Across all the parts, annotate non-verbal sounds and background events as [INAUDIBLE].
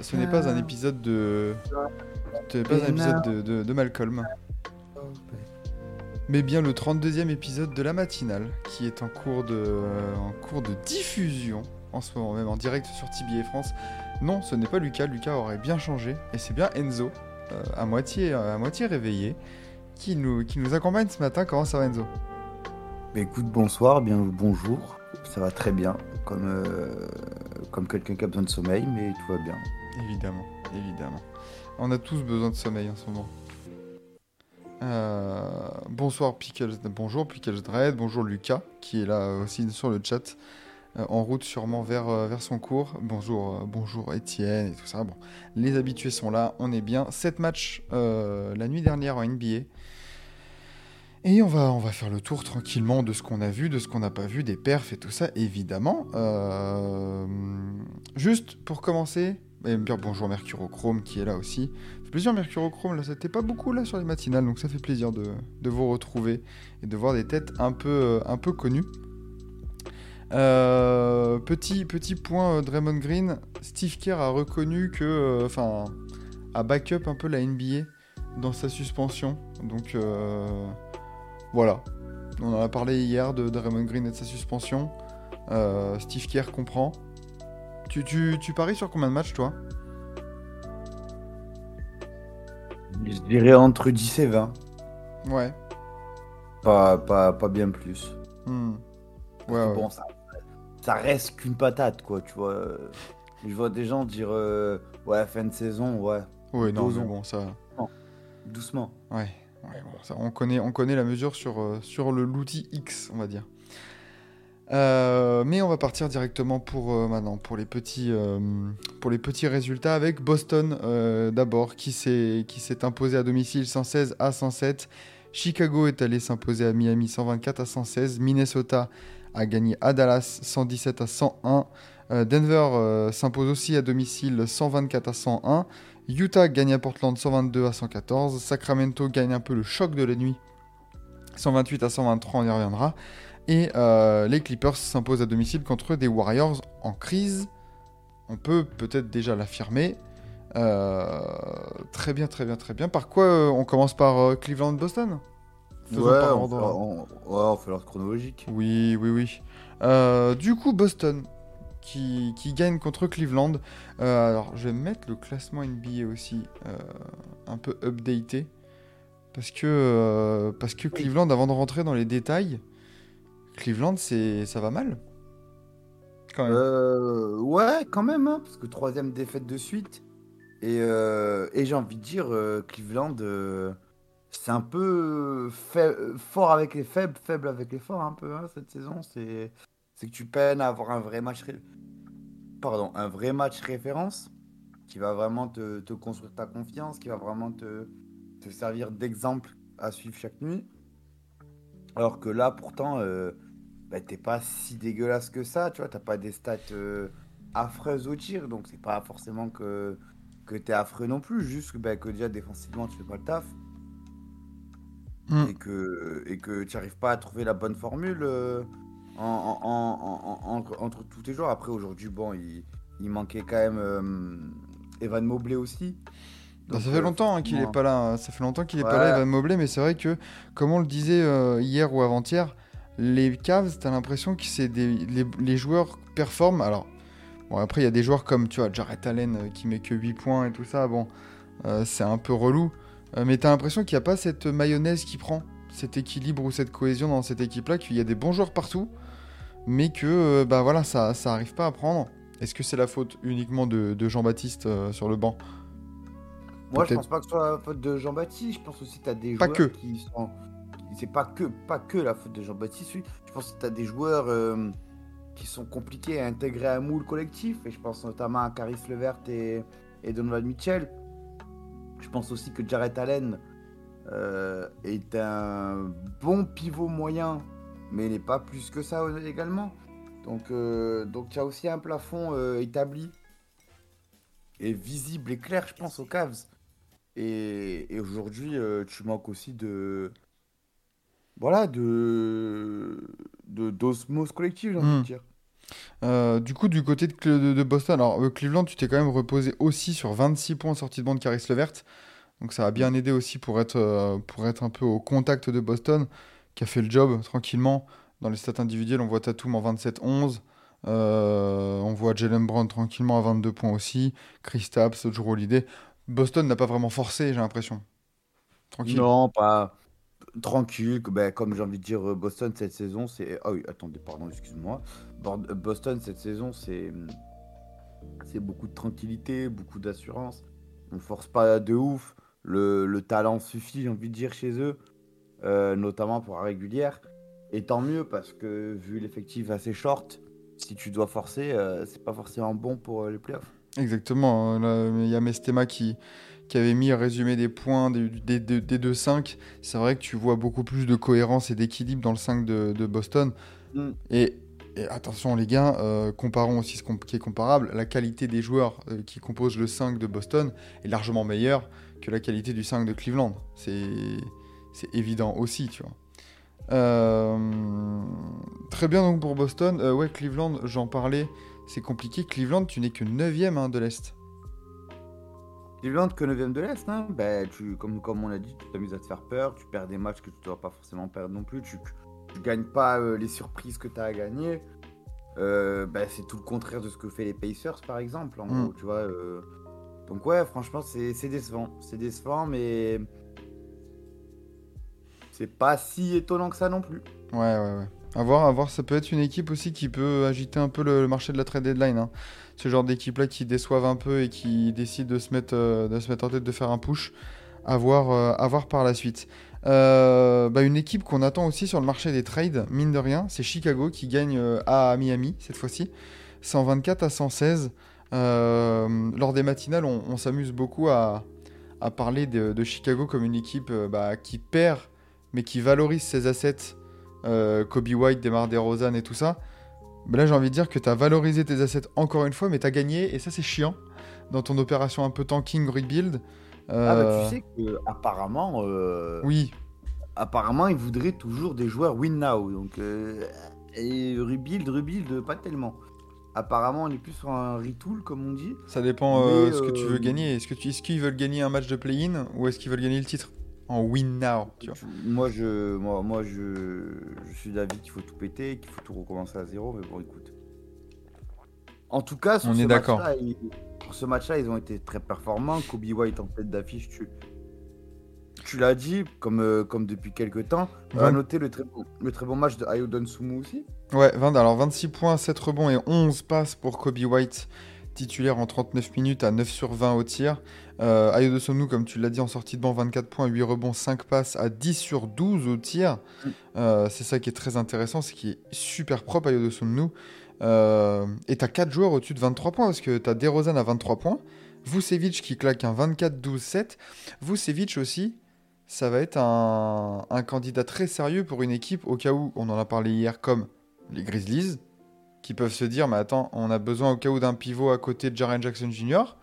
Pas, ce n'est pas un épisode de, ce n'est pas un épisode de, de- de Malcolm, mais bien le 32e épisode de la matinale, qui est en cours de, en cours de diffusion en ce moment même en direct sur TBA France. Non, ce n'est pas Lucas. Lucas aurait bien changé, et c'est bien Enzo, euh, à moitié, à moitié réveillé, qui nous, qui nous accompagne ce matin. Comment ça va, Enzo? Bah, écoute, bonsoir, bien bonjour. Ça va très bien, comme, euh, comme quelqu'un qui a besoin de sommeil, mais tout va bien. Évidemment, évidemment. On a tous besoin de sommeil en ce moment. Euh, bonsoir Pickles, bonjour Pickles Dread, bonjour Lucas qui est là aussi sur le chat, euh, en route sûrement vers, euh, vers son cours. Bonjour, bonjour Étienne et tout ça. Bon, les habitués sont là, on est bien. 7 matchs la nuit dernière en NBA. Et on va, on va faire le tour tranquillement de ce qu'on a vu, de ce qu'on n'a pas vu, des perfs et tout ça, évidemment. Juste pour commencer, et bien bonjour Mercurochrome qui est là aussi. Ça fait plaisir Mercurochrome, là c'était pas beaucoup là sur les matinales, donc ça fait plaisir de, vous retrouver et de voir des têtes un peu, euh, un peu connues. Euh, petit, petit point euh, Draymond Green, Steve Kerr a reconnu que, enfin, a backup un peu la NBA dans sa suspension. Donc voilà, on en a parlé hier de Draymond Green et de sa suspension. Steve Kerr comprend. Tu, tu, tu paries sur combien de matchs toi Je dirais entre 10 et 20, Ouais. pas, pas, pas bien plus. Hmm. Ouais, ouais. Bon, ça, ça reste qu'une patate, quoi, tu vois. Je vois des gens dire, euh, ouais, fin de saison, ouais, Ouais, non, mais bon, ça. doucement. Ouais, ouais, bon, ça, on, connaît, on connaît la mesure sur, euh, sur le l'outil X, on va dire. Euh, mais on va partir directement pour euh, maintenant pour les petits euh, pour les petits résultats avec Boston d'abord qui s'est qui s'est imposé à domicile 116 à 107. Chicago est allé s'imposer à Miami 124 à 116. Minnesota a gagné à Dallas 117 à 101. Euh, Denver s'impose aussi à domicile 124 à 101. Utah gagne à Portland 122 à 114. Sacramento gagne un peu le choc de la nuit 128 à 123, on y reviendra. Et euh, les Clippers s'imposent à domicile contre des Warriors en crise. On peut peut-être déjà l'affirmer. Euh, très bien, très bien, très bien. Par quoi euh, on commence par euh, Cleveland-Boston Faisons ouais, on fait, on, ouais, on fait l'ordre chronologique. Oui, oui, oui. Euh, du coup, Boston qui, qui gagne contre Cleveland. Euh, alors, je vais mettre le classement NBA aussi euh, un peu updaté. Parce que, euh, parce que Cleveland, avant de rentrer dans les détails, Cleveland, c'est, ça va mal. Quand même. Euh, ouais, quand même, hein, parce que troisième défaite de suite. Et, euh, et j'ai envie de dire, euh, Cleveland, c'est un peu fort avec les faibles, faible avec les forts, un peu, hein, cette saison. C'est que tu peines à avoir un vrai match, pardon, un vrai match référence qui va vraiment te, te construire ta confiance, qui va vraiment te, te servir d'exemple à suivre chaque nuit. Alors que là, pourtant, bah, t'es pas si dégueulasse que ça, tu vois, t'as pas des stats euh, affreuses au tir, donc c'est pas forcément que, que t'es affreux non plus, juste que, bah, que déjà défensivement tu fais pas le taf Mm. et que et que tu arrives pas à trouver la bonne formule euh, en, en- en- en- entre, tous tes joueurs. Après aujourd'hui, bon, il, il manquait quand même euh, Evan Mobley aussi. Bah, Donc, ça fait longtemps hein, qu'il est forcément- pas là. hein. Ça fait longtemps qu'il est pas là, Evan Mobley. Mais c'est vrai que, comme on le disait euh, hier ou avant-hier, les Cavs, t'as l'impression que c'est des les, les joueurs performent. Alors, bon après il y a des joueurs comme tu vois Jarrett Allen euh, qui met que 8 points et tout ça. Bon, euh, c'est un peu relou. Euh, mais t'as l'impression qu'il n'y a pas cette mayonnaise qui prend, cet équilibre ou cette cohésion dans cette équipe-là, qu'il y a des bons joueurs partout, mais que euh, bah voilà ça ça arrive pas à prendre. Est-ce que c'est la faute uniquement de, de Jean-Baptiste sur le banc? Moi, je pense pas que ce soit la faute de Jean-Baptiste. Je pense aussi que tu as des Pas joueurs que. qui sont. C'est pas que, pas que la faute de Jean-Baptiste. Je pense que tu as des joueurs euh, qui sont compliqués à intégrer à un moule collectif. Et je pense notamment à Caris Levert et, Donovan Mitchell. Je pense aussi que Jarrett Allen euh, est un bon pivot moyen, mais il n'est pas plus que ça également. Donc, euh, donc tu as aussi un plafond établi et visible et clair, je pense, aux Cavs. Et, et aujourd'hui, tu manques aussi de. Voilà, de. de- d'osmose collective, j'ai envie Hmm. de dire. Euh, du coup, du côté de, Cle- de- de Boston, alors euh, Cleveland, tu t'es quand même reposé aussi sur 26 points en sortie de banc de Caris Levert. Donc ça a bien aidé aussi pour être, euh, pour être un peu au contact de Boston, qui a fait le job tranquillement. Dans les stats individuelles, on voit Tatum en 27-11. Euh, on voit Jalen Brown tranquillement à 22 points aussi. Chris Tapps, Drew Holiday. Boston n'a pas vraiment forcé, j'ai l'impression. Tranquille. Non, pas tranquille. ben, comme j'ai envie de dire, euh, Boston cette saison, c'est. Ah oui, attendez, pardon, excuse-moi. Euh, Boston cette saison, c'est. C'est beaucoup de tranquillité, beaucoup d'assurance. On force pas de ouf. Le, le talent suffit, j'ai envie de dire, chez eux, euh, notamment pour la régulière. Et tant mieux, parce que vu l'effectif assez short, si tu dois forcer, euh, c'est pas forcément bon pour les playoffs. Exactement. Il y a Mestema qui, qui avait mis un résumé des points des, des, des- des deux 5. C'est vrai que tu vois beaucoup plus de cohérence et d'équilibre dans le 5 de, de Boston. Mm. Et, et attention les gars, euh, comparons aussi ce qui est comparable. La qualité des joueurs euh, qui composent le 5 de Boston est largement meilleure que la qualité du 5 de Cleveland. C'est évident aussi, tu vois. Euh, très bien donc pour Boston. Ouais, Cleveland, j'en parlais. C'est compliqué. Cleveland, tu n'es que 9ème de l'Est. Cleveland que 9ème de l'Est, hein, ben, tu, comme, comme on l'a dit, tu t'amuses à te faire peur, tu perds des matchs que tu ne dois pas forcément perdre non plus, tu ne gagnes pas euh, les surprises que tu as à gagner. Euh, ben, c'est tout le contraire de ce que fait les Pacers par exemple, en Mm. gros, tu vois. euh. Donc ouais, franchement, c'est c'est décevant. C'est décevant, mais c'est pas si étonnant que ça non plus. Ouais, ouais, ouais. À voir, à voir, ça peut être une équipe aussi qui peut agiter un peu le, le marché de la trade deadline. hein. Ce genre d'équipe-là qui déçoivent un peu et qui décident de se mettre, euh, de en tête de faire un push. À voir, euh, par la suite. Euh, bah, une équipe qu'on attend aussi sur le marché des trades, mine de rien, c'est Chicago qui gagne à Miami cette fois-ci. 124 à 116. Euh, lors des matinales, on, s'amuse beaucoup à, parler de, Chicago comme une équipe bah, qui perd, mais qui valorise ses assets Kobe White, Demar DeRozan et tout ça. Mais là, j'ai envie de dire que tu as valorisé tes assets encore une fois, mais tu as gagné, et ça, c'est chiant dans ton opération un peu tanking rebuild. Ah bah Euh, tu sais que apparemment, euh, Oui, apparemment, ils voudraient toujours des joueurs win now. Donc, euh, et rebuild, rebuild, pas tellement. Apparemment, on est plus sur un retool, comme on dit. ça dépend euh, Mais, ce que tu veux euh, gagner. Est-ce que tu- est-ce qu'ils veulent gagner un match de play-in ou est-ce qu'ils veulent gagner le titre? En win now tu vois. Moi, je, moi, moi je, je suis d'avis qu'il faut tout péter, qu'il faut tout recommencer à zéro. Mais bon, écoute. En tout cas, sur On ce est d'accord. pour ce match-là, ils ont été très performants. Kobe White en tête d'affiche, tu, tu l'as dit, comme, euh, comme depuis quelques temps. On va noter le très, bon, le très bon match de Ayo Sumu aussi. Ouais, 20, alors 26 points, 7 rebonds et 11 passes pour Kobe White, titulaire en 39 minutes à 9 sur 20 au tir. Euh, Ayo comme tu l'as dit en sortie de banc, 24 points, 8 rebonds, 5 passes à 10 sur 12 au tir. Mm. Euh, c'est ça qui est très intéressant, c'est qu'il est super propre Ayo Dosunmu. Euh, et t'as 4 joueurs au-dessus de 23 points, parce que t'as DeRozan à 23 points, Vucevic qui claque un 24-12-7. Vucevic aussi, ça va être un, un candidat très sérieux pour une équipe au cas où, on en a parlé hier, comme les Grizzlies, qui peuvent se dire, mais attends, on a besoin au cas où d'un pivot à côté de Jaren Jackson Jr.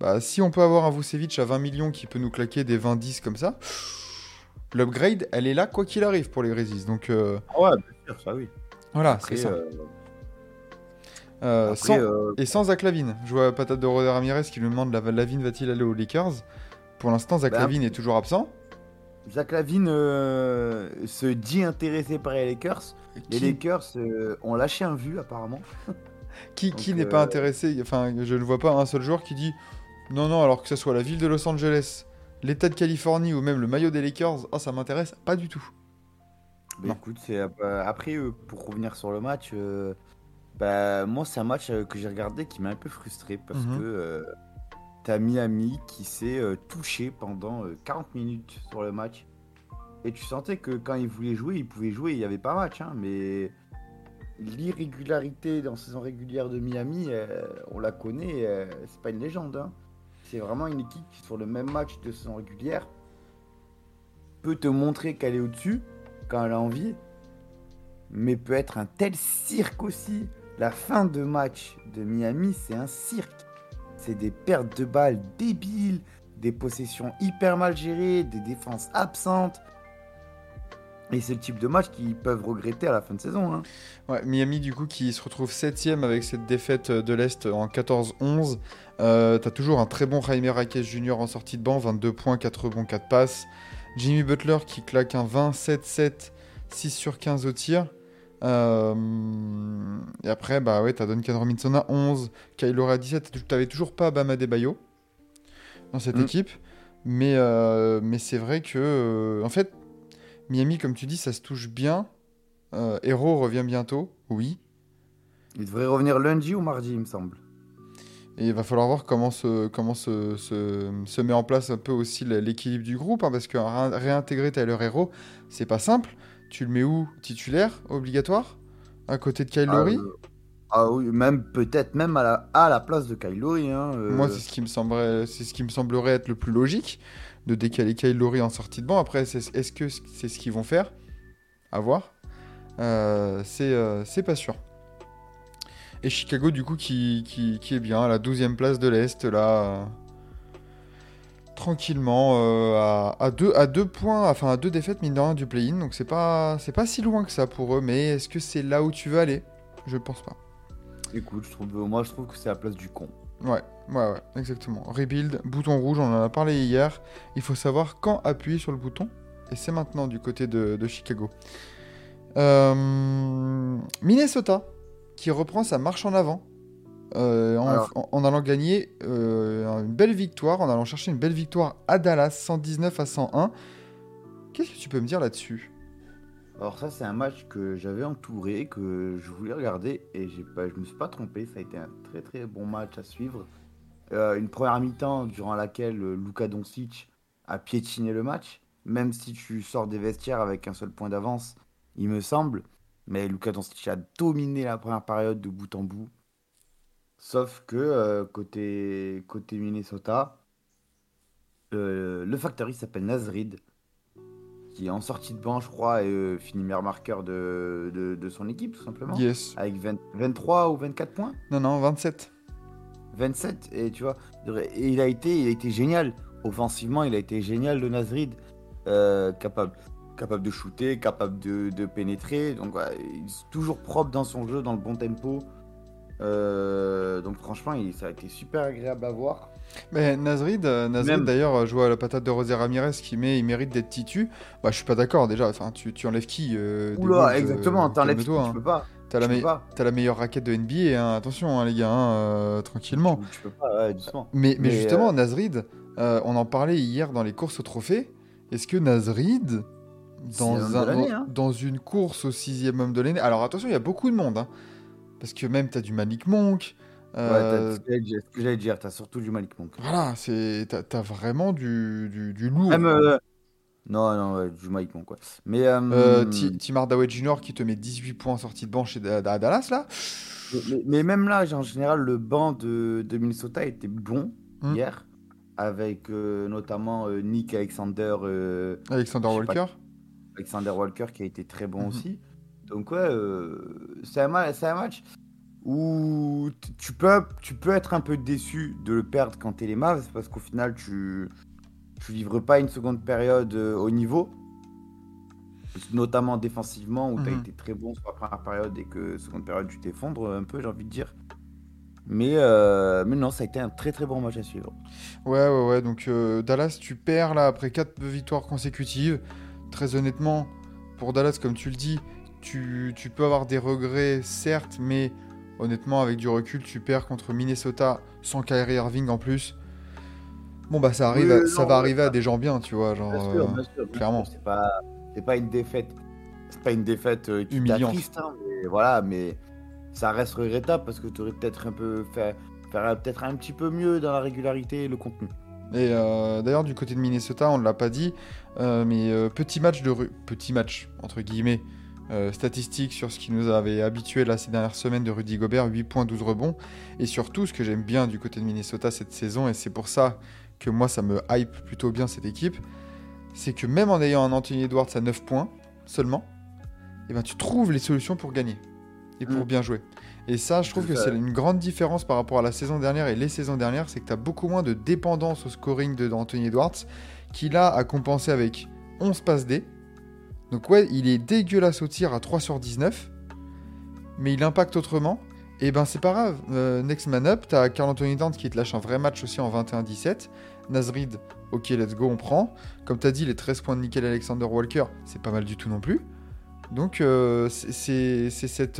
Bah, si on peut avoir un Vucevic à 20 millions qui peut nous claquer des 20-10 comme ça, l'upgrade, elle est là quoi qu'il arrive pour les Grizzlies. Donc euh, Ouais, bien sûr, ça oui. voilà, c'est ça. euh, Euh, après, sans- euh, Et sans Zach Lavine. Je vois Patate de Roder Ramirez qui lui demande la Lavine va-t-il aller aux Lakers? Pour l'instant, Zach Lavine est toujours absent. Zach Lavine se dit intéressé par les Lakers. Les Qui, Lakers euh, ont lâché un vu apparemment. [LAUGHS] qui, qui n'est pas euh, intéressé Enfin, je ne vois pas un seul joueur qui dit non, non, alors que ce soit la ville de Los Angeles, l'État de Californie ou même le maillot des Lakers, oh, ça m'intéresse pas du tout. Mais Non. écoute, c'est euh, après pour revenir sur le match, euh, bah, moi c'est un match que j'ai regardé qui m'a un peu frustré parce Mhm. que euh, t'as Miami qui s'est touché pendant euh, 40 minutes sur le match. Et tu sentais que quand il voulait jouer, il pouvait jouer, il n'y avait pas match. hein, mais l'irrégularité dans saison régulière de Miami, euh, on la connaît, euh, c'est pas une légende. hein. C'est vraiment une équipe qui, sur le même match de saison régulière, peut te montrer qu'elle est au-dessus quand elle a envie, mais peut être un tel cirque aussi. La fin de match de Miami, c'est un cirque. C'est des pertes de balles débiles, des possessions hyper mal gérées, des défenses absentes. Et c'est le type de match qu'ils peuvent regretter à la fin de saison. hein. Ouais, Miami, du coup, qui se retrouve 7ème avec cette défaite de l'Est en 14-11. Euh, T'as toujours un très bon Jaime Raquez Jr. en sortie de banc, 22 points, 4 rebonds, 4 passes. Jimmy Butler qui claque un 20-7-7, 6 sur 15 au tir. Euh, et après, bah ouais, t'as Duncan Robinson à 11, Kylo à 17. T'avais toujours pas Bama Bayo dans cette Mm. équipe. Mais, euh, mais c'est vrai que, euh, en fait, Miami, comme tu dis, ça se touche bien. Euh, Hero revient bientôt, oui. Il devrait revenir lundi ou mardi, il me semble. Et il va falloir voir comment se, comment se, se, se met en place un peu aussi l'équilibre du groupe, hein, parce que ré- réintégrer Tyler Hero, c'est pas simple. Tu le mets où? Titulaire Obligatoire? À côté de Kyle Ah, Lowry? euh, Ah oui, même peut-être même à la, à la place de Kyle Lowry. Hein, euh, Moi, c'est ce, qui me semblerait- c'est ce qui me semblerait être le plus logique, de décaler Kyle Lowry en sortie de banc. Après, est-ce que c'est ce qu'ils vont faire? À voir. Euh, c'est euh, c'est pas sûr. Et Chicago, du coup, qui, est bien à la 12e place de l'Est, là. euh, tranquillement, à, deux, à deux points, deux défaites, mine de rien, du play-in. Donc c'est pas, pas si loin que ça pour eux, mais est-ce que c'est là où tu veux aller? Je pense pas. Écoute, je trouve, moi je trouve que c'est la place du con. Ouais, ouais, ouais, exactement. Rebuild, bouton rouge, on en a parlé hier. Il faut savoir quand appuyer sur le bouton. Et c'est maintenant du côté de, de Chicago. Euh, Minnesota, qui reprend sa marche en avant. euh, en, Alors- en- en allant gagner euh, une belle victoire, en allant chercher une belle victoire à Dallas, 119 à 101. Qu'est-ce que tu peux me dire là-dessus? Alors ça c'est un match que j'avais entouré, que je voulais regarder et pas, je me suis pas trompé, ça a été un très très bon match à suivre. Euh, une première mi-temps durant laquelle euh, Luka Doncic a piétiné le match, même si tu sors des vestiaires avec un seul point d'avance, il me semble. Mais Luka Doncic a dominé la première période de bout en bout. Sauf que euh, côté, Minnesota, le factory s'appelle Nazrid qui est en sortie de banc, je crois, et euh, finit meilleur marqueur de, de, de son équipe, tout simplement. Yes. Avec 20 23 ou 24 points Non, non, 27. 27, et tu vois, et il a été, il a été génial. Offensivement, il a été génial, le Nasrid. Euh, capable, capable de shooter, capable de, de pénétrer. Donc, ouais, il est toujours propre dans son jeu, dans le bon tempo. Euh, donc, franchement, il- ça a été super agréable à voir. Mais Nazrid, euh, Nazrid d'ailleurs, euh, joue à la patate de Rosé Ramirez qui met, il mérite d'être titu. Bah, je suis pas d'accord déjà. Enfin, tu, tu enlèves qui euh, Oula, exactement, euh, t'enlèves qui, calme-toi, tu hein. peux pas. T'as la, tu me- la meilleure raquette de NBA, hein. attention hein, les gars, hein, euh, tranquillement. Tu, tu peux pas, ouais, doucement. Mais, mais Mais, justement, Nazrid, on en parlait hier dans les courses au trophée. Est-ce que Nazrid, dans, un- hein. une course au sixième homme de l'année, alors attention, il y a beaucoup de monde, hein. parce que même t'as du Malik Monk. Ouais, euh, t'as- ce que j'allais dire- ce que j'allais dire, t'as surtout du Malik Monk. voilà, c'est t'as, vraiment du, du, du lourd. Même. euh, Non, non, ouais, du Malik Monk, quoi. Mais. euh, Euh, Ti- Tim Hardaway Jr. qui te met 18 points en sortie de banc chez à Dallas là. mais, mais même là, en général, le banc de, de Minnesota était bon Hmm. hier. Avec notamment Nick Alexander, Alexander pas Walker. Alexander Walker qui a été très bon Mhm. aussi. Donc, ouais, c'est un, c'est un match où tu peux, tu peux être un peu déçu de le perdre quand t'es les Mavs parce qu'au final, tu, tu livres pas une seconde période euh, au niveau. Notamment défensivement, où tu as Mhm. été très bon sur la première période et que seconde période, tu t'effondres un peu, j'ai envie de dire. Mais, euh, mais non, ça a été un très très bon match à suivre. Ouais, ouais, ouais. Donc euh, Dallas, tu perds là après 4 victoires consécutives. Très honnêtement, pour Dallas, comme tu le dis, tu, tu peux avoir des regrets, certes, mais honnêtement, avec du recul, tu perds contre Minnesota sans Kyrie Irving en plus. Bon, bah ça, arrive Oui, à- non, ça va arriver à des gens bien, tu vois. Genre, Bien euh, sûr, bien sûr, bien clairement. C'est pas, c'est pas une défaite. C'est pas une défaite euh, qui Humiliante. hein, mais voilà, mais ça reste regrettable parce que tu aurais peut-être un peu fait faire peut-être un petit peu mieux dans la régularité et le contenu. Et euh, d'ailleurs, du côté de Minnesota, on ne l'a pas dit, euh, mais euh, petit match de petit match entre guillemets euh, statistique sur ce qui nous avait habitué là ces dernières semaines de Rudy Gobert, 8 points, 12 rebonds. Et surtout, ce que j'aime bien du côté de Minnesota cette saison, et c'est pour ça que moi ça me hype plutôt bien cette équipe, c'est que même en ayant un Anthony Edwards à 9 points seulement, eh ben, tu trouves les solutions pour gagner et pour Mm. bien jouer. Et ça, je trouve que c'est une grande différence par rapport à la saison dernière et les saisons dernières, c'est que tu as beaucoup moins de dépendance au scoring de d'Anthony Edwards, qui là a compensé avec 11 passes D. Donc ouais, il est dégueulasse au tir à 3 sur 19, mais il impacte autrement. Et ben c'est pas grave, Euh, next man up, t'as Carl Anthony Towns qui te lâche un vrai match aussi en 21-17. Nasrid, ok let's go, on prend. Comme t'as dit, les 13 points de Nickel Alexander Walker, c'est pas mal du tout non plus. Donc euh, c'est-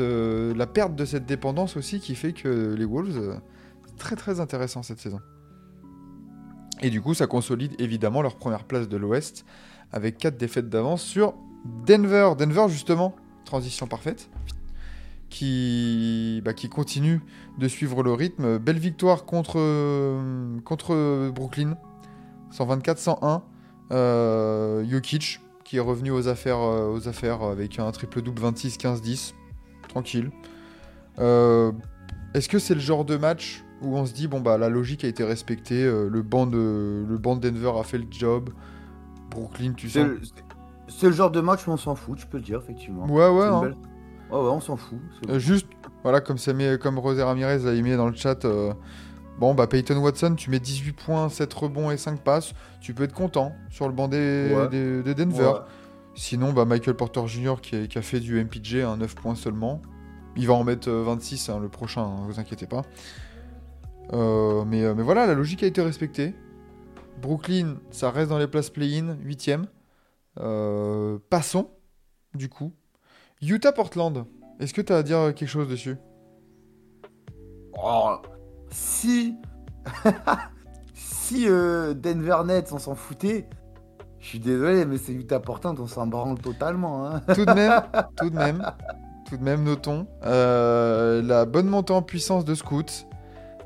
euh, la perte de cette dépendance aussi qui fait que les Wolves, c'est très très intéressant cette saison. Et du coup, ça consolide évidemment leur première place de l'Ouest avec 4 défaites d'avance sur Denver. Denver justement, transition parfaite, qui, bah, qui continue de suivre le rythme. Belle victoire contre, contre Brooklyn, 124-101. Euh, Jokic qui est revenu aux affaires, euh, aux affaires avec un triple-double 26-15-10. Tranquille. Euh, Est-ce que c'est le genre de match où on se dit, bon, bah la logique a été respectée, euh, le, banc de, le banc de Denver a fait le job, Brooklyn, tu le, c'est le genre de match où on s'en fout, tu peux le dire, effectivement. Ouais, ouais, hein. belle- Ouais, ouais, on s'en fout. Euh, juste, voilà, comme, ça met, comme Rosé Ramirez a mis dans le chat, euh, bon, bah Peyton Watson, tu mets 18 points, 7 rebonds et 5 passes, tu peux être content sur le banc des, Ouais. Denver. Ouais. Sinon, bah, Michael Porter Jr. qui, est- qui a fait du MPJ à 9 points seulement. Il va en mettre euh, 26 hein, le prochain, hein, vous inquiétez pas. Euh, mais, euh, mais voilà, la logique a été respectée. Brooklyn, ça reste dans les places play-in, 8ème. Passons, du coup. Utah-Portland, est-ce que tu as à dire quelque chose dessus? Oh, si [LAUGHS] si euh, Denver Nets on s'en foutait, je suis désolé, mais c'est Utah Portland, on s'en branle totalement. Hein. Tout de même, [LAUGHS] tout de même, tout de même, notons euh, la bonne montée en puissance de Scoot.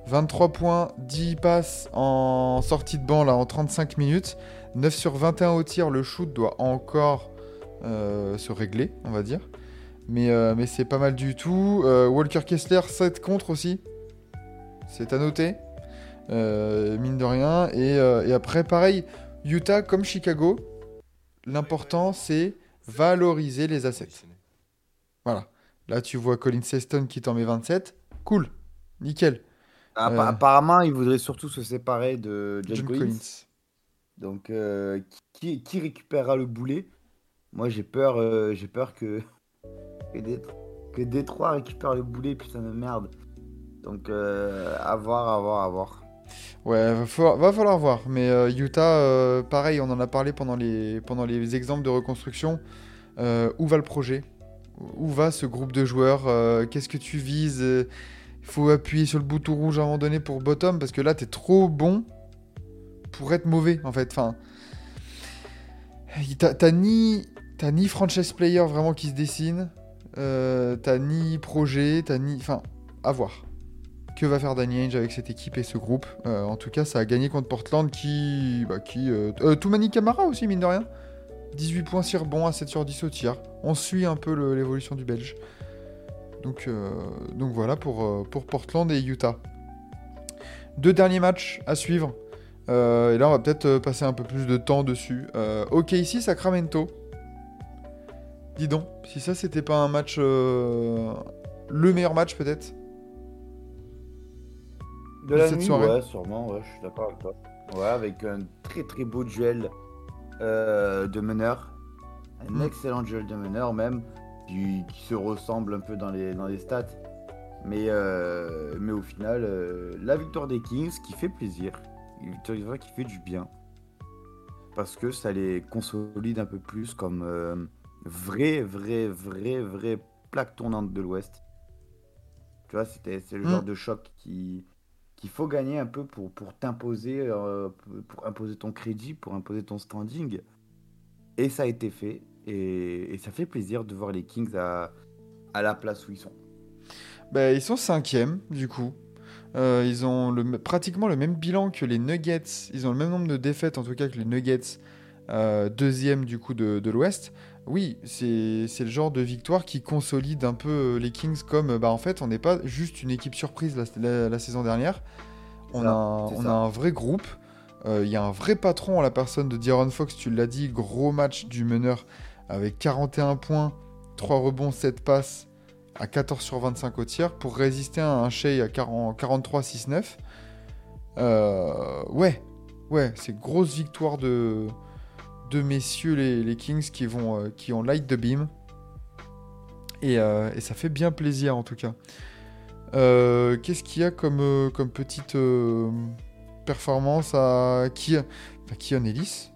23 points, 10 passes en sortie de banc là en 35 minutes. 9 sur 21 au tir, le shoot doit encore euh, se régler, on va dire. Mais, euh, mais c'est pas mal du tout. Euh, Walker Kessler, 7 contre aussi. C'est à noter. Mine de rien. Et, et après, pareil, Utah comme Chicago, l'important c'est valoriser les assets. Voilà. Là, tu vois Colin Sexton qui t'en met 27. Cool. Nickel. Appa-. Apparemment, il voudrait surtout se séparer de John, John Collins. Collins. Donc, euh, qui, récupérera le boulet? Moi, j'ai peur, euh, j'ai peur que [LAUGHS] que, Dét- que Détroit récupère le boulet, putain de merde. Donc, euh, à voir, à voir, à voir. Ouais, va falloir, voir. Mais euh, Utah, pareil, on en a parlé pendant les, pendant les exemples de reconstruction. Où va le projet? Où va ce groupe de joueurs? Qu'est-ce que tu vises? Il faut appuyer sur le bouton rouge à un moment donné pour bottom parce que là, t'es trop bon pour être mauvais en fait. T'as ni, ni franchise player vraiment qui se dessine. Euh, t'as ni projet, t'as ni. Enfin, à voir que va faire Danny Ainge avec cette équipe et ce groupe. Euh, en tout cas, ça a gagné contre Portland qui. Bah, qui euh, Toumani Camara aussi, mine de rien. 18 points sur rebond à 7 sur 10 au tir. On suit un peu l'évolution du Belge. Donc, donc voilà pour Portland et Utah. Deux derniers matchs à suivre. Euh, et là, on va peut-être euh, passer un peu plus de temps dessus. Euh, ok, ici, Sacramento. Dis donc, si ça, c'était pas un match. euh, le meilleur match, peut-être De la Cette nuit, soirée. ouais, sûrement, ouais, je suis d'accord avec toi. Ouais, avec un très très beau duel de meneurs. Un Mm. excellent duel de meneurs, même, qui, qui se ressemble un peu dans les, dans les stats. Mais, mais au final, la victoire des Kings qui fait plaisir. Une victoire qui fait du bien. Parce que ça les consolide un peu plus comme euh, vrai, vrai, vrai, vrai plaque tournante de l'Ouest. Tu vois, c'était, c'est le Mm. genre de choc qui, qu'il faut gagner un peu pour, pour t'imposer, euh, pour imposer ton crédit, pour imposer ton standing. Et ça a été fait. Et, et ça fait plaisir de voir les Kings à, à la place où ils sont. Bah, ils sont cinquièmes, du coup. Euh, ils ont le, pratiquement le même bilan que les Nuggets. Ils ont le même nombre de défaites, en tout cas, que les Nuggets, euh, deuxième du coup de, de l'Ouest. Oui, c'est le genre de victoire qui consolide un peu euh, les Kings comme, bah, en fait, on n'est pas juste une équipe surprise la, la- la saison dernière. On, Ça, a, un- c'est on ça. a un vrai groupe. Euh, Il y a un vrai patron en la personne de D'Aaron Fox, tu l'as dit, gros match du meneur avec 41 points, 3 rebonds, 7 passes à 14 sur 25 au tir pour résister à un Shea à 40 43-6-9. Euh, ouais, ouais, c'est grosse victoire de, messieurs les, Kings euh, qui ont light the beam. Et, euh, et ça fait bien plaisir en tout cas. Qu'est-ce qu'il y a comme, petite performance à Kian, enfin, Ellis?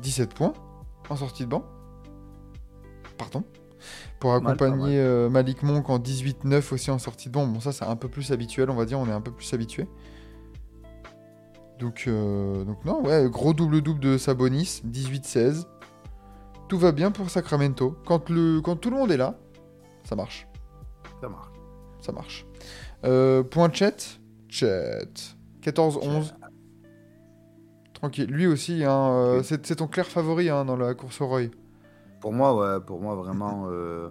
17 points en sortie de banc. Pardon. Pour mal, accompagner euh, Malik Monk en 18-9 aussi en sortie de banc. Bon, ça, c'est un peu plus habituel, on va dire. On est un peu plus habitué. Donc, euh, donc non, ouais, gros double-double de Sabonis, 18-16. Tout va bien pour Sacramento. Quand, le, quand tout le monde est là, ça marche. Ça marche. Ça marche. Euh, point Chet. Chet. 14-11. Tranquille. Lui aussi, hein, euh, c'est ton clair favori hein, dans la course au Roy. Pour moi, ouais, pour moi vraiment euh,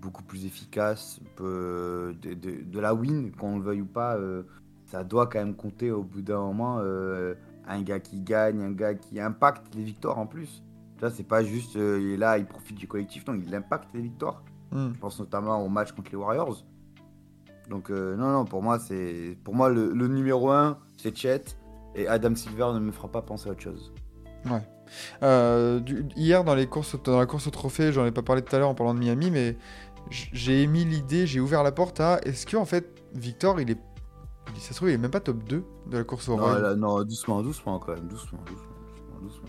beaucoup plus efficace. peu de, de- de la win, qu'on le veuille ou pas, euh, ça doit quand même compter au bout d'un moment. euh, un gars qui gagne, un gars qui impacte les victoires en plus. Ça, c'est pas juste, il est là, il profite du collectif, non, il impacte les victoires. Hmm. Je pense notamment au match contre les Warriors. Donc, non, non, pour moi, c'est pour moi le, le numéro 1, c'est Chet. Et Adam Silver ne me fera pas penser à autre chose. Euh, du- hier, dans, les courses, dans la course au trophée, j'en ai pas parlé tout à l'heure en parlant de Miami, mais j'ai émis l'idée, j'ai ouvert la porte à est-ce que en fait, Victor, il est. Ça se trouve, il est même pas top 2 de la course au Non, là, non, doucement, doucement quand même. Doucement, doucement, doucement, doucement.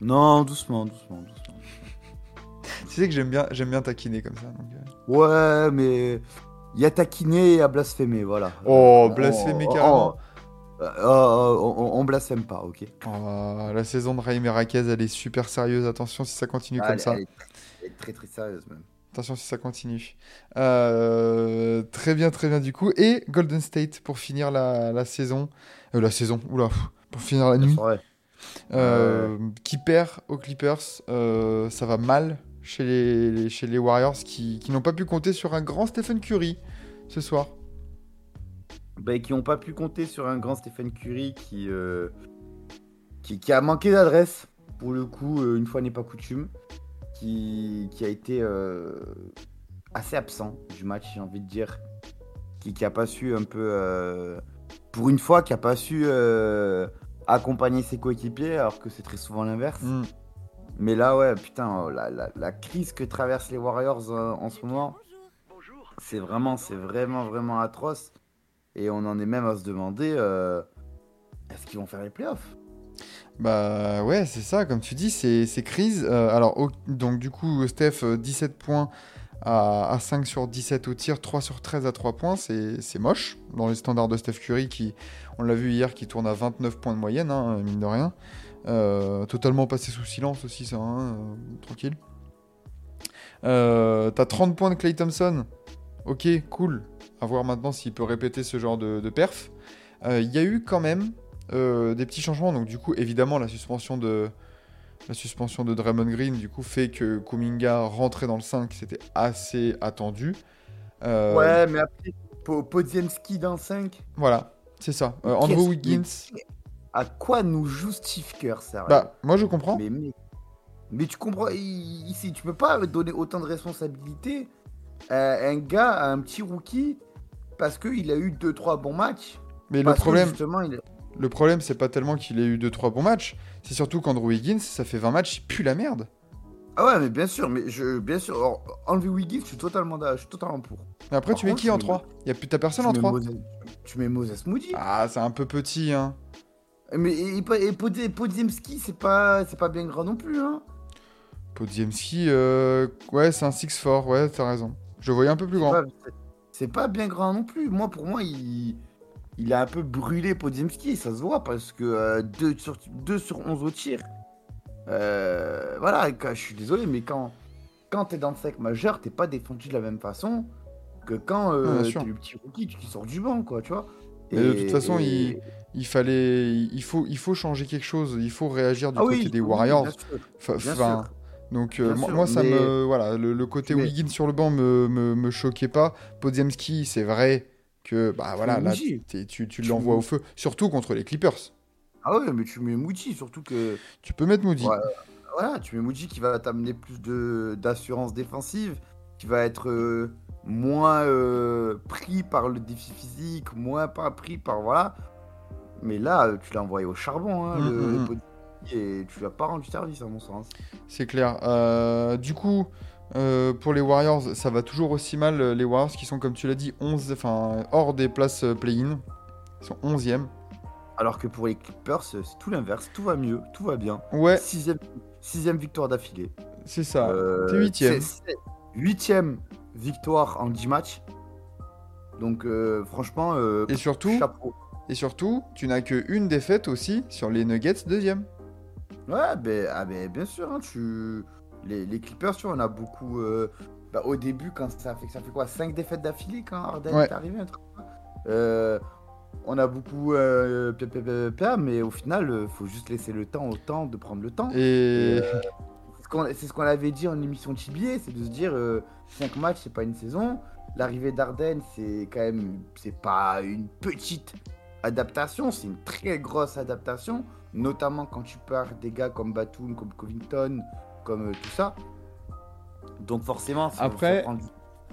Non, doucement, doucement, doucement. [LAUGHS] Tu sais que j'aime bien, j'aime bien taquiner comme ça. donc, euh. Ouais, mais il y a taquiné et il y a blasphémé, voilà. Oh, Euh, blasphémé oh, carrément. oh, euh, oh, oh, on, on blasphème pas, ok Oh, la saison de Raïm Raquez, elle est super sérieuse. Attention si ça continue Ah, comme elle- ça. Elle est, elle est très très sérieuse même. Attention si ça continue. Euh, très bien, très bien du coup. Et Golden State pour finir la, la saison. Euh, la saison, oula, pour finir la nuit. Qui perd aux Clippers. Ça va mal chez les, les- chez les Warriors qui, qui n'ont pas pu compter sur un grand Stephen Curry ce soir. Bah, qui n'ont pas pu compter sur un grand Stephen Curry qui, euh, qui, qui a manqué d'adresse, pour le coup, euh, une fois n'est pas coutume, qui, qui a été euh, assez absent du match, j'ai envie de dire, qui, qui a pas su un peu, euh, pour une fois, qui a pas su euh, accompagner ses coéquipiers, alors que c'est très souvent l'inverse. Mm. Mais là, ouais, putain, la, la- la crise que traversent les Warriors euh, en ce moment, c'est vraiment, c'est vraiment, vraiment atroce. Et on en est même à se demander, euh, est-ce qu'ils vont faire les playoffs? Bah ouais, c'est ça, comme tu dis, c'est crise. Euh, alors, donc du coup, Steph, euh, 17 points à, à 5 sur 17 au tir, 3 sur 13 à 3 points, c'est moche dans les standards de Steph Curry qui, on l'a vu hier, qui tourne à 29 points de moyenne, hein, mine de rien. Euh, totalement passé sous silence aussi, ça, hein, euh, tranquille. Euh, T'as 30 points de Clay Thompson. Ok, cool. À voir maintenant s'il peut répéter ce genre de, de perf. Euh, Il y a eu quand même euh, des petits changements. Donc du coup, évidemment, la suspension de la suspension de Draymond Green du coup fait que Kuminga rentrait dans le 5, c'était assez attendu. Euh, Ouais, mais après, Po- Podziemski dans 5, Voilà, c'est ça. Euh, Andrew Wiggins. à quoi nous joue Steve Kerr, sérieux Bah, moi je comprends. mais, mais, mais tu comprends, ici, tu peux pas donner autant de responsabilités à un gars, un petit rookie, parce qu'il a eu 2-3 bons matchs. Mais le problème, justement, il... le problème, c'est pas tellement qu'il ait eu 2-3 bons matchs, c'est surtout qu'Andrew Wiggins, ça fait 20 matchs, il pue la merde. Ah ouais, mais bien sûr, mais je, bien sûr, alors, enlever Wiggins, je suis totalement, je suis totalement pour. Mais après, Par tu mets qui en tu 3 Il a plus ta personne en mets 3 Moses- tu mets Moses Moody. Ah, c'est un peu petit, hein. Mais et, et, Podziemski, c'est pas, c'est pas bien grand non plus, hein. Podziemski, euh, ouais, c'est un 6-4, ouais, t'as raison. Je le voyais un peu plus grand. C'est pas bien grand non plus. Moi, pour moi, il, il a un peu brûlé Podziemski, ça se voit, parce que 2 sur, 2 sur 11 au tir. Euh, voilà, je suis désolé, mais quand, quand t'es dans le sec majeur, t'es pas défendu de la même façon que quand euh, sûr. t'es le petit rookie qui sort du banc, quoi, tu vois. Mais de toute façon, et- il, il fallait, il faut, il faut changer quelque chose. Il faut réagir du Ah côté oui, des Warriors. bien sûr, Fa- bien enfin, sûr. Donc euh, moi, sûr, moi, ça mais- me, voilà, le, le côté Mais- Wiggins sur le banc me, me, me choquait pas. Podziemski, c'est vrai que, bah voilà, là, tu, tu Tu l'envoies au feu, surtout contre les Clippers. Ah ouais, mais tu mets Moody, surtout que Tu peux mettre Moody. Voilà, tu mets Moody qui va t'amener plus de d'assurance défensive, qui va être euh, moins euh, pris par le défi physique, moins pas pris par voilà. Mais là, tu l'as envoyé au charbon, hein, Mm, le, le mm. Podziemski, et tu l'as pas rendu service à mon sens. C'est clair. Euh, du coup, euh, pour les Warriors, ça va toujours aussi mal. euh, Les Warriors qui sont, comme tu l'as dit, 11, enfin, hors des places play-in. Ils sont 11e. Alors que pour les Clippers, c'est tout l'inverse, tout va mieux, tout va bien. Ouais, Sixième, sixième victoire d'affilée. c'est ça. Euh, T'es huitième. c'est- c'est Huitième victoire en 10 matchs. Donc franchement, Et surtout, chapeau. et surtout, tu n'as qu'une défaite aussi sur les Nuggets, deuxième. Ouais, ben, ah, ben, bien sûr, hein, tu... les, les Clippers, tu vois, on a beaucoup... euh, bah, au début, quand ça fait, ça fait quoi 5 défaites d'affilée quand Harden Ouais. est arrivé un truc Euh, On a beaucoup... Euh, pia, pia, pia, pia, mais au final, euh, faut juste laisser le temps au temps de prendre le temps. Et [LAUGHS] C'est ce qu'on- avait dit en émission TBA, c'est de se dire 5 matchs, c'est pas une saison. L'arrivée d'Arden, c'est quand même, c'est pas une petite adaptation, c'est une très grosse adaptation, notamment quand tu pars des gars comme Batum, comme Covington, comme euh, tout ça. Donc forcément, ça, Après-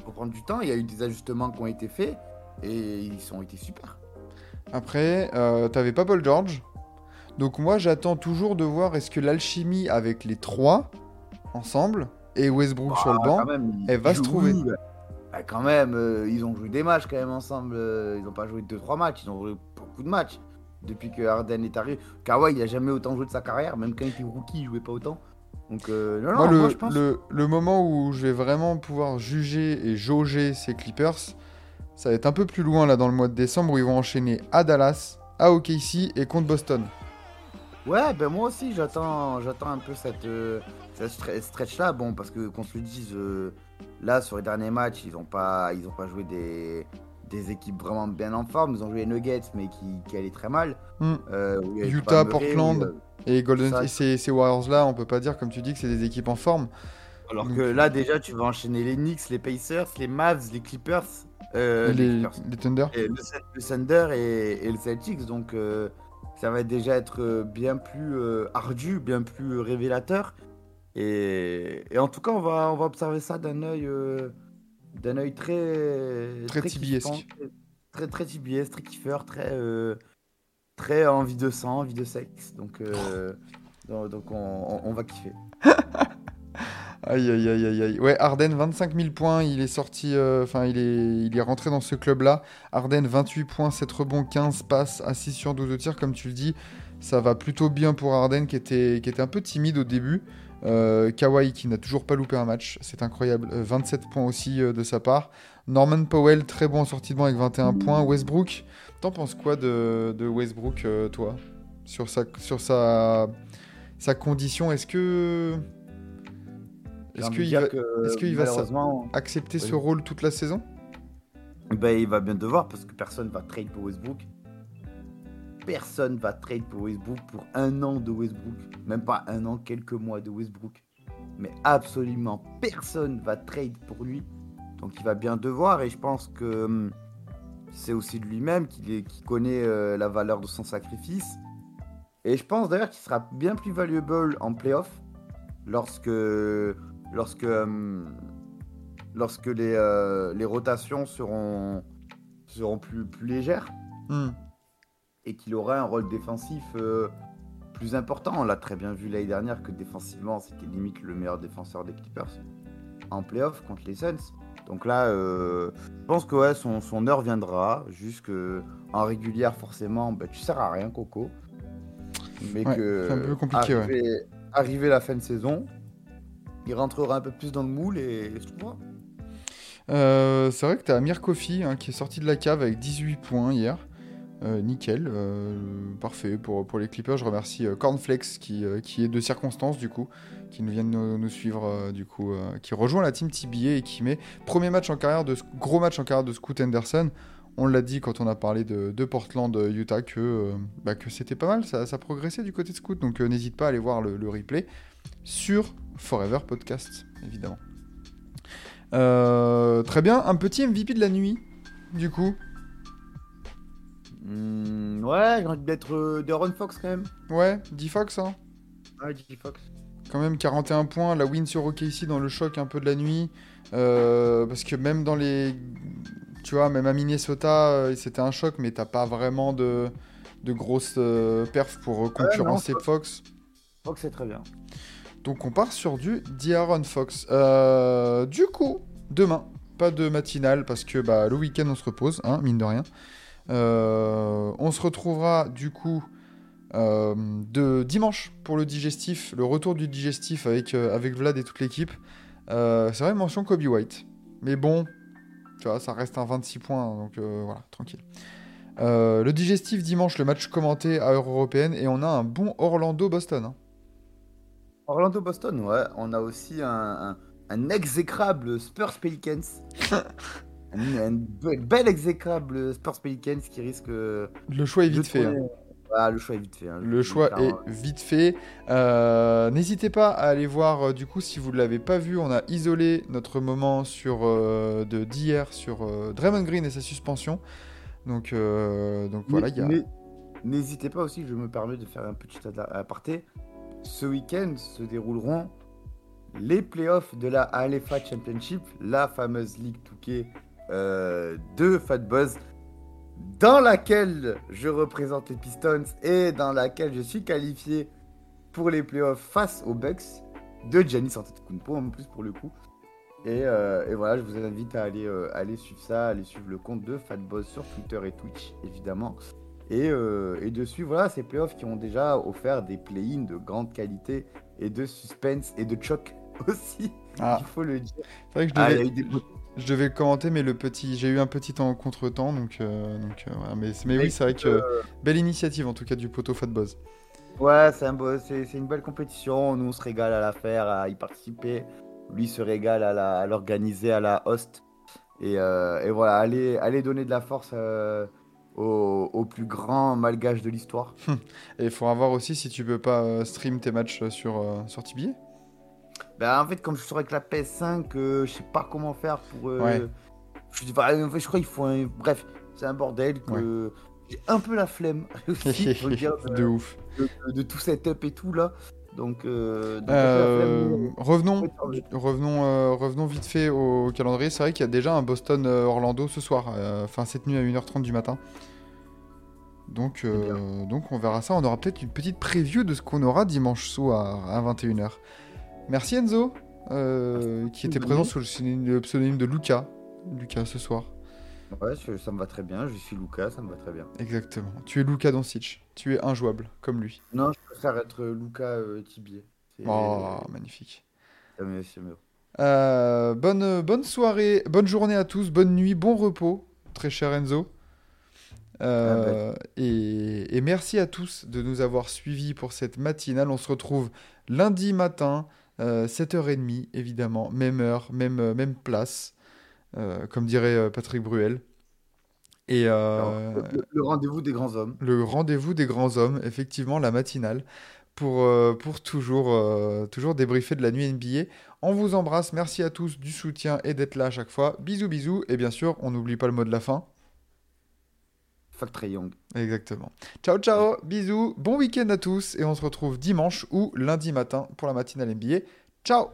faut prendre du temps. Il y a eu des ajustements qui ont été faits et ils ont été super. après, euh, t'avais pas Paul George. Donc moi, j'attends toujours de voir est-ce que l'alchimie avec les trois ensemble et Westbrook sur le Ah, banc, même, elle va se trouver. bah, bah, quand même, euh, ils ont joué des matchs quand même ensemble. euh, ils n'ont pas joué 2-3 matchs, ils ont joué beaucoup de matchs. Depuis que Harden est arrivé. Kawhi, il a jamais autant joué de sa carrière, même quand il était rookie, il jouait pas autant. Donc, euh, non, non, Moi, moi, le, je pense. le, le moment où je vais vraiment pouvoir juger et jauger ces Clippers, ça va être un peu plus loin là dans le mois de décembre où ils vont enchaîner à Dallas, à OKC et contre Boston. Ouais, ben moi aussi, j'attends j'attends un peu cette, euh, cette stre- stretch-là. Bon, parce que qu'on se le dise, euh, là, sur les derniers matchs, ils n'ont pas, ils ont pas joué des, des équipes vraiment bien en forme. Ils ont joué les Nuggets, mais qui, qui allaient très mal. Hmm. Euh, Utah, Portland. euh, Et Golden Ça- et ces, ces Warriors là, on peut pas dire comme tu dis que c'est des équipes en forme. Alors Donc- que là, déjà, tu vas enchaîner les Knicks, les Pacers, les Mavs, les Clippers, euh, les, les, Clippers, les Thunder. et le, Thunder et, et le Celtics. Donc, ça va déjà être bien plus ardu, bien plus révélateur. Et, et en tout cas, on va, on va observer ça d'un œil, d'un œil très, Très tibiesque. très, très tibiesque, très kiffeur, très, euh, très envie de sang, envie de sexe. Donc, euh, [LAUGHS] donc, donc on, on- on va kiffer. [LAUGHS] Aïe aïe aïe aïe aïe. Ouais, Arden 25 000 points, il est sorti, euh, enfin il est, il est rentré dans ce club-là. Arden 28 points, 7 rebonds, 15 passes, 6 sur 12 de tir, comme tu le dis. Ça va plutôt bien pour Arden qui était, qui était un peu timide au début. Euh, Kawhi qui n'a toujours pas loupé un match, c'est incroyable. Euh, 27 points aussi euh, de sa part. Norman Powell très bon en sortie de banc avec 21 points. Westbrook, t'en penses quoi de, de Westbrook, euh, toi? Sur sa, sur sa, sa condition, est-ce que. Est-ce qu'il va que, est-ce qu'il va accepter ce rôle toute la saison? Ben, il va bien devoir parce que personne va trade pour Westbrook. Personne va trade pour Westbrook pour un an de Westbrook. Même pas un an, quelques mois de Westbrook. Mais absolument personne va trade pour lui. Donc il va bien devoir et je pense que hum, c'est aussi lui-même qu'il qu'il connaît euh, la valeur de son sacrifice. Et je pense d'ailleurs qu'il sera bien plus valuable en playoff lorsque, lorsque, hum, lorsque les, euh, les rotations seront, plus légères Hmm. Et qu'il aura un rôle défensif euh, plus important. On l'a très bien vu l'année dernière que défensivement, c'était limite le meilleur défenseur des Clippers en playoff contre les Suns. Donc là, euh, je pense que ouais, son, son heure viendra. Juste que en régulière, forcément, bah, tu sers à rien, Coco. Mais Ouais, que un peu compliqué, ouais. arrivé, arrivé la fin de saison, il rentrera un peu plus dans le moule et je trouve. Euh, c'est vrai que tu as Amir Kofi hein, qui est sorti de la cave avec 18 points hier. Euh, nickel, euh, parfait pour, les Clippers. Je remercie euh, Cornflakes qui, est de circonstance du coup, qui nous vient de nous, suivre du coup, qui rejoint la team TBA et qui met premier match en carrière de gros match en carrière de Scoot Henderson. On l'a dit quand on a parlé de, de Portland, Utah, que, bah, que c'était pas mal, ça, progressait du côté de Scoot. Donc n'hésite pas à aller voir le, replay sur Forever Podcast, évidemment. Très bien, un petit MVP de la nuit, du coup. Hmm, ouais, j'ai envie d'être euh, Deron Fox quand même. Ouais, D-Fox, hein. Ouais, J.J. Fox. Quand même 41 points, la win sur OKC dans le choc un peu de la nuit. Euh, parce que même dans les. Tu vois, même à Minnesota, euh, c'était un choc, mais t'as pas vraiment de, de grosses euh, perfs pour concurrencer Fox. Fox, c'est très bien. Donc on part sur du D'Aaron Fox. Euh, du coup, demain, pas de matinale parce que bah, le week-end on se repose, hein, mine de rien. Euh, on se retrouvera du coup euh, de dimanche pour le digestif, le retour du digestif avec, euh, avec Vlad et toute l'équipe. Euh, c'est vrai, mention Kobe White. Mais bon, tu vois, ça reste un 26 points, donc euh, voilà, tranquille. Le digestif dimanche, le match commenté à Euro Européenne, et on a un bon Orlando-Boston. hein. Orlando-Boston, ouais. On a aussi un, un, un exécrable Spurs [LAUGHS] Pelicans. un, un be- bel exécrable Spurs Pelicans qui risque. euh, Le choix est vite fait. hein. Ah, le choix est vite fait. hein. Le choix est vite fait. Euh, N'hésitez pas à aller voir, euh, du coup, si vous ne l'avez pas vu, on a isolé notre moment sur, euh, de d'hier sur Draymond Green et sa suspension. Donc, donc voilà, il y a... N'hésitez pas aussi, je me permets de faire un petit aparté. Ce week-end se dérouleront les playoffs de la ALFA Championship, la fameuse Ligue Touquet euh, de Fat Buzz, dans laquelle je représente les Pistons et dans laquelle je suis qualifié pour les playoffs face aux Bucks de Giannis Antetokounmpo en plus pour le coup. Et, euh, et voilà, je vous invite à aller, euh, aller suivre ça, aller suivre le compte de Fatboss sur Twitter et Twitch, évidemment. Et, euh, et de suivre voilà, ces playoffs qui ont déjà offert des play-ins de grande qualité et de suspense et de choc [LAUGHS] aussi, Ah, il faut le dire. c'est vrai que je Ah, il y devais, a eu des je devais le commenter, mais le petit, j'ai eu un petit temps contre-temps, donc, euh, donc euh. Mais, mais oui, c'est vrai que euh, belle initiative en tout cas du poteau Fat Buzz. Ouais, c'est un c'est une belle compétition. Nous, on se régale à la faire, à y participer. Lui se régale à l'organiser, à, la host. Et, euh, et voilà, allez, allez donner de la force au, au plus grand malgage de l'histoire. [LAUGHS] Et il faudra voir aussi si tu peux pas stream tes matchs sur, sur TBA. Ben, en fait, comme je suis avec la PS5, euh, je sais pas comment faire pour. euh, Ouais. je, sais pas, en fait, je crois qu'il faut un. Bref, c'est un bordel que. J'ai un peu la flemme [LAUGHS] aussi, [LAUGHS] dire, de, de ouf. de- de tout setup et tout là. Donc, euh, donc, Euh, mais- revenons, revenons, euh, revenons vite fait au calendrier. C'est vrai qu'il y a déjà un Boston-Orlando ce soir, euh, enfin cette nuit à 1h30 du matin. Donc, euh, donc on verra ça. On aura peut-être une petite preview de ce qu'on aura dimanche soir à 21h. Merci Enzo, euh, qui était présent sous le pseudonyme- de Luca. Luca ce soir. Ouais, ça me va très bien. Je suis Lucas, ça me va très bien. Exactement. Tu es Luca Doncic. Tu es injouable, comme lui. Non, je préfère être Lucas euh, Tibier. Oh, magnifique. c'est mieux, c'est mieux. Euh, bonne, bonne soirée, bonne journée à tous, bonne nuit, bon repos, très cher Enzo. Euh, et, et merci à tous de nous avoir suivis pour cette matinale. On se retrouve lundi matin, euh, 7h30, évidemment, même heure, même, euh, même place, euh, comme dirait euh, Patrick Bruel. Et euh, Le, le rendez-vous des grands hommes. le rendez-vous des grands hommes, effectivement, la matinale, pour, euh, pour toujours, euh, toujours débriefer de la nuit NBA. On vous embrasse, merci à tous du soutien et d'être là à chaque fois. Bisous, bisous, et bien sûr, on n'oublie pas le mot de la fin. Young. Exactement. Ciao, ciao, bisous, bon week-end à tous, et on se retrouve dimanche ou lundi matin pour la matinale NBA. Ciao